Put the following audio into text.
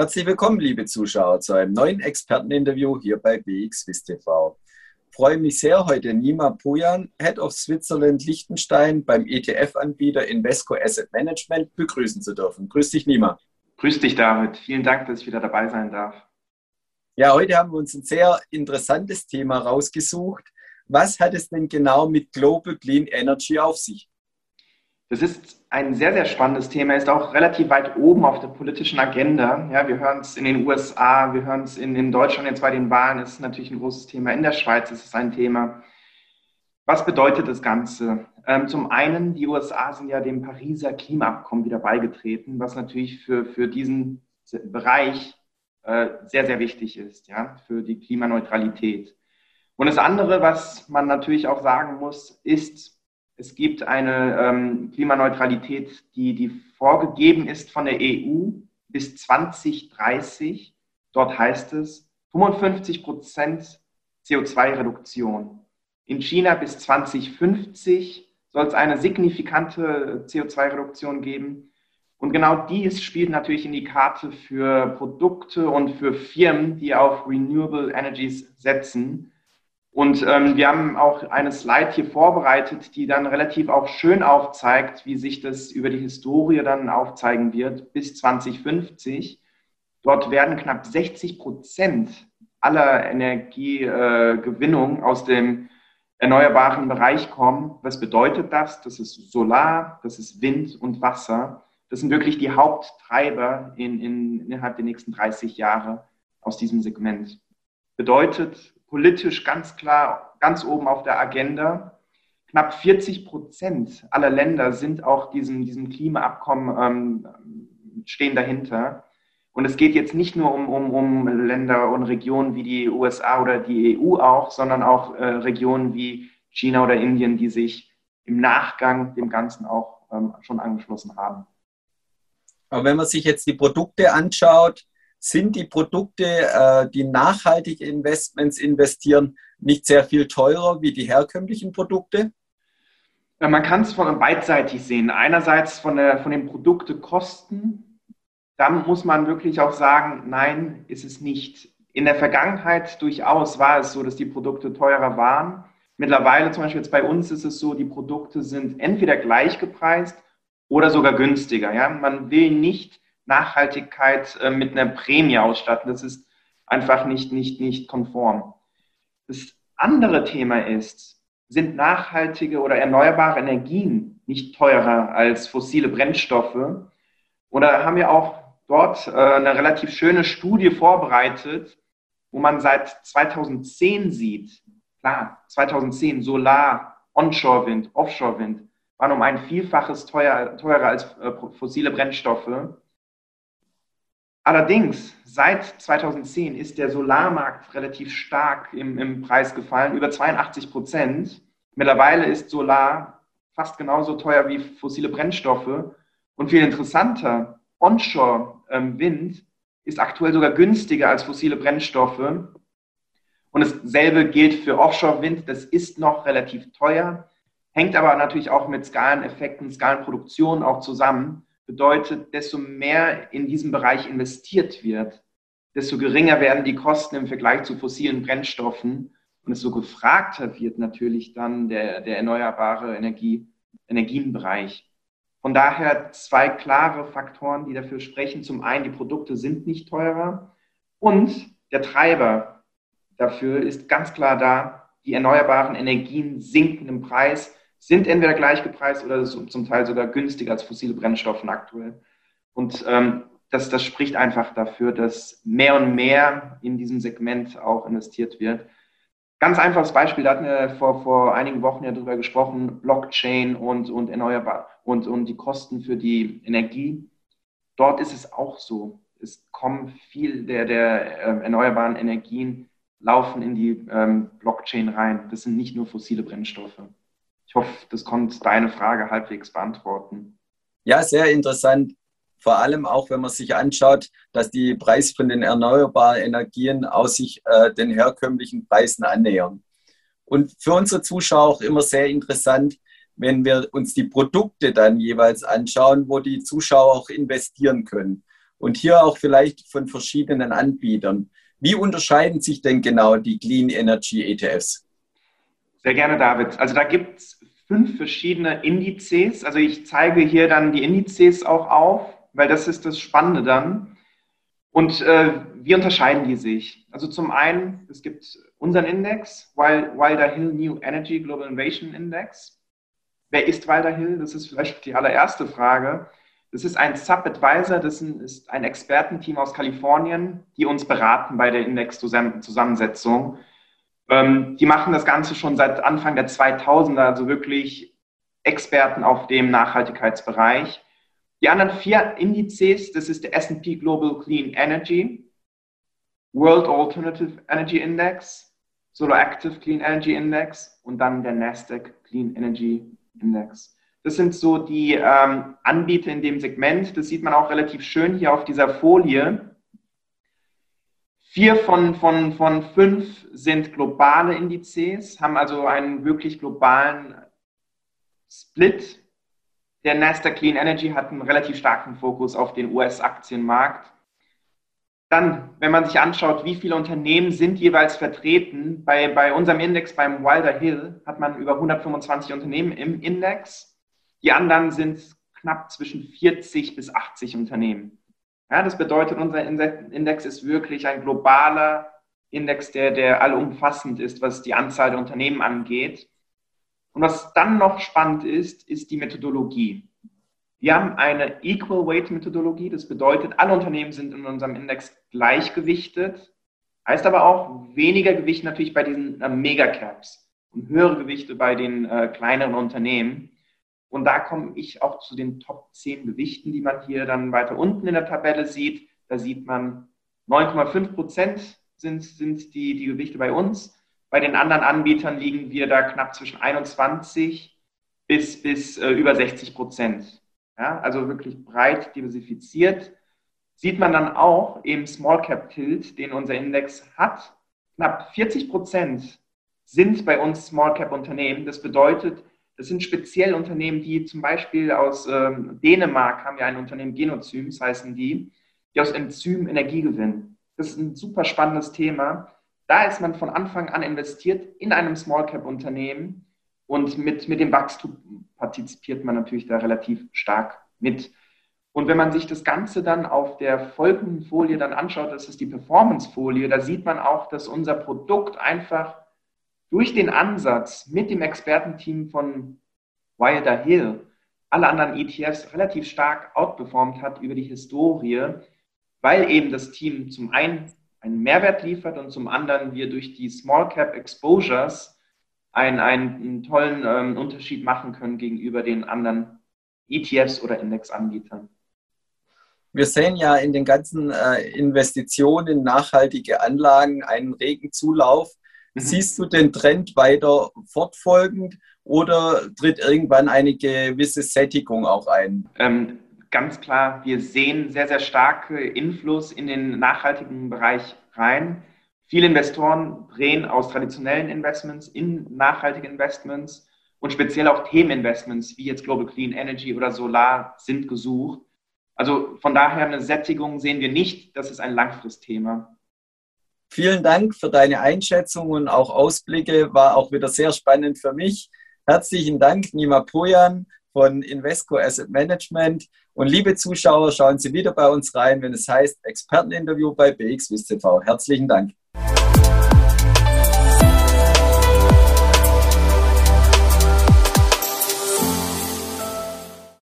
Herzlich willkommen, liebe Zuschauer, zu einem neuen Experteninterview hier bei BXWIS TV. Ich freue mich sehr, heute Nima Pujan, Head of Switzerland Liechtenstein beim ETF-Anbieter Invesco Asset Management begrüßen zu dürfen. Grüß dich, Nima. Grüß dich, David. Vielen Dank, dass ich wieder dabei sein darf. Ja, heute haben wir uns ein sehr interessantes Thema rausgesucht. Was hat es denn genau mit Global Clean Energy auf sich? Das ist ein sehr, sehr spannendes Thema, ist auch relativ weit oben auf der politischen Agenda. Ja, wir hören es in den USA, wir hören es in, in Deutschland jetzt bei den Wahlen, ist natürlich ein großes Thema. In der Schweiz ist es ein Thema. Was bedeutet das Ganze? Ähm, zum einen, die USA sind ja dem Pariser Klimaabkommen wieder beigetreten, was natürlich für, für diesen Bereich äh, sehr, sehr wichtig ist, ja, für die Klimaneutralität. Und das andere, was man natürlich auch sagen muss, ist, es gibt eine ähm, Klimaneutralität, die, die vorgegeben ist von der EU bis 2030. Dort heißt es 55 Prozent CO2-Reduktion. In China bis 2050 soll es eine signifikante CO2-Reduktion geben. Und genau dies spielt natürlich in die Karte für Produkte und für Firmen, die auf Renewable Energies setzen. Und ähm, wir haben auch eine Slide hier vorbereitet, die dann relativ auch schön aufzeigt, wie sich das über die Historie dann aufzeigen wird bis 2050. Dort werden knapp 60 Prozent aller Energiegewinnung äh, aus dem erneuerbaren Bereich kommen. Was bedeutet das? Das ist Solar, das ist Wind und Wasser. Das sind wirklich die Haupttreiber in, in, innerhalb der nächsten 30 Jahre aus diesem Segment. Bedeutet, politisch ganz klar ganz oben auf der Agenda. Knapp 40 Prozent aller Länder sind auch diesem, diesem Klimaabkommen ähm, stehen dahinter. Und es geht jetzt nicht nur um, um, um Länder und Regionen wie die USA oder die EU auch, sondern auch äh, Regionen wie China oder Indien, die sich im Nachgang dem Ganzen auch ähm, schon angeschlossen haben. Aber wenn man sich jetzt die Produkte anschaut, sind die Produkte, äh, die nachhaltig Investments investieren, nicht sehr viel teurer wie die herkömmlichen Produkte? Ja, man kann es von beidseitig sehen. Einerseits von, der, von den Produktekosten. Da muss man wirklich auch sagen, nein, ist es nicht. In der Vergangenheit durchaus war es so, dass die Produkte teurer waren. Mittlerweile, zum Beispiel jetzt bei uns, ist es so, die Produkte sind entweder gleich gepreist oder sogar günstiger. Ja? Man will nicht Nachhaltigkeit äh, mit einer Prämie ausstatten. Das ist einfach nicht, nicht, nicht konform. Das andere Thema ist, sind nachhaltige oder erneuerbare Energien nicht teurer als fossile Brennstoffe? Oder haben wir auch dort äh, eine relativ schöne Studie vorbereitet, wo man seit 2010 sieht, klar, 2010 Solar, Onshore-Wind, Offshore-Wind waren um ein Vielfaches teuer, teurer als äh, fossile Brennstoffe. Allerdings, seit 2010 ist der Solarmarkt relativ stark im, im Preis gefallen, über 82 Prozent. Mittlerweile ist Solar fast genauso teuer wie fossile Brennstoffe. Und viel interessanter, Onshore-Wind ähm, ist aktuell sogar günstiger als fossile Brennstoffe. Und dasselbe gilt für Offshore-Wind. Das ist noch relativ teuer, hängt aber natürlich auch mit Skaleneffekten, Skalenproduktion auch zusammen bedeutet, desto mehr in diesem Bereich investiert wird, desto geringer werden die Kosten im Vergleich zu fossilen Brennstoffen und desto gefragter wird natürlich dann der, der erneuerbare Energie, Energienbereich. Von daher zwei klare Faktoren, die dafür sprechen. Zum einen, die Produkte sind nicht teurer und der Treiber dafür ist ganz klar da, die erneuerbaren Energien sinken im Preis sind entweder gleich gepreist oder zum Teil sogar günstiger als fossile Brennstoffe aktuell. Und ähm, das, das spricht einfach dafür, dass mehr und mehr in diesem Segment auch investiert wird. Ganz einfaches Beispiel, da hatten wir vor, vor einigen Wochen ja drüber gesprochen, Blockchain und, und erneuerbar und, und die Kosten für die Energie. Dort ist es auch so. Es kommen viel der, der äh, erneuerbaren Energien laufen in die ähm, Blockchain rein. Das sind nicht nur fossile Brennstoffe. Ich hoffe, das konnte deine Frage halbwegs beantworten. Ja, sehr interessant. Vor allem auch, wenn man sich anschaut, dass die Preise von den erneuerbaren Energien aus sich äh, den herkömmlichen Preisen annähern. Und für unsere Zuschauer auch immer sehr interessant, wenn wir uns die Produkte dann jeweils anschauen, wo die Zuschauer auch investieren können. und hier auch vielleicht von verschiedenen Anbietern. Wie unterscheiden sich denn genau die Clean Energy ETFs? Sehr gerne, David. Also da gibt es fünf verschiedene Indizes. Also ich zeige hier dann die Indizes auch auf, weil das ist das Spannende dann. Und äh, wie unterscheiden die sich? Also zum einen, es gibt unseren Index, Wilder Hill New Energy Global Innovation Index. Wer ist Wilder Hill? Das ist vielleicht die allererste Frage. Das ist ein Sub-Advisor, das ist ein Expertenteam aus Kalifornien, die uns beraten bei der Index-Zusammensetzung. Ähm, die machen das Ganze schon seit Anfang der 2000er, also wirklich Experten auf dem Nachhaltigkeitsbereich. Die anderen vier Indizes, das ist der S&P Global Clean Energy, World Alternative Energy Index, Solar Active Clean Energy Index und dann der Nasdaq Clean Energy Index. Das sind so die ähm, Anbieter in dem Segment. Das sieht man auch relativ schön hier auf dieser Folie. Vier von, von, von fünf sind globale Indizes, haben also einen wirklich globalen Split. Der Nasdaq Clean Energy hat einen relativ starken Fokus auf den US-Aktienmarkt. Dann, wenn man sich anschaut, wie viele Unternehmen sind jeweils vertreten, bei, bei unserem Index beim Wilder Hill hat man über 125 Unternehmen im Index. Die anderen sind knapp zwischen 40 bis 80 Unternehmen. Ja, das bedeutet, unser Index ist wirklich ein globaler Index, der, der allumfassend ist, was die Anzahl der Unternehmen angeht. Und was dann noch spannend ist, ist die Methodologie. Wir haben eine Equal Weight Methodologie. Das bedeutet, alle Unternehmen sind in unserem Index gleichgewichtet. Heißt aber auch weniger Gewicht natürlich bei diesen äh, Megacaps und höhere Gewichte bei den äh, kleineren Unternehmen. Und da komme ich auch zu den Top 10 Gewichten, die man hier dann weiter unten in der Tabelle sieht. Da sieht man 9,5 Prozent sind, sind die, die Gewichte bei uns. Bei den anderen Anbietern liegen wir da knapp zwischen 21 bis, bis äh, über 60 Prozent. Ja, also wirklich breit diversifiziert. Sieht man dann auch im Small Cap Tilt, den unser Index hat. Knapp 40 Prozent sind bei uns Small Cap Unternehmen. Das bedeutet, das sind speziell Unternehmen, die zum Beispiel aus ähm, Dänemark haben ja ein Unternehmen Genozyms, heißen die, die aus Enzym Energie gewinnen. Das ist ein super spannendes Thema. Da ist man von Anfang an investiert in einem Small Cap Unternehmen und mit, mit dem Wachstum partizipiert man natürlich da relativ stark mit. Und wenn man sich das Ganze dann auf der folgenden Folie dann anschaut, das ist die Performance-Folie, da sieht man auch, dass unser Produkt einfach durch den Ansatz mit dem Expertenteam von Wilder Hill alle anderen ETFs relativ stark outperformt hat über die Historie, weil eben das Team zum einen einen Mehrwert liefert und zum anderen wir durch die Small Cap Exposures einen, einen tollen ähm, Unterschied machen können gegenüber den anderen ETFs oder Indexanbietern. Wir sehen ja in den ganzen äh, Investitionen in nachhaltige Anlagen einen regen Zulauf. Mhm. Siehst du den Trend weiter fortfolgend oder tritt irgendwann eine gewisse Sättigung auch ein? Ähm, ganz klar, wir sehen sehr, sehr starke Influss in den nachhaltigen Bereich rein. Viele Investoren drehen aus traditionellen Investments in nachhaltige Investments und speziell auch Themeninvestments wie jetzt Global Clean Energy oder Solar sind gesucht. Also von daher eine Sättigung sehen wir nicht. Das ist ein Langfristthema. Vielen Dank für deine Einschätzung und auch Ausblicke. War auch wieder sehr spannend für mich. Herzlichen Dank, Nima Pojan von Invesco Asset Management. Und liebe Zuschauer, schauen Sie wieder bei uns rein, wenn es heißt Experteninterview bei BXWIST TV. Herzlichen Dank.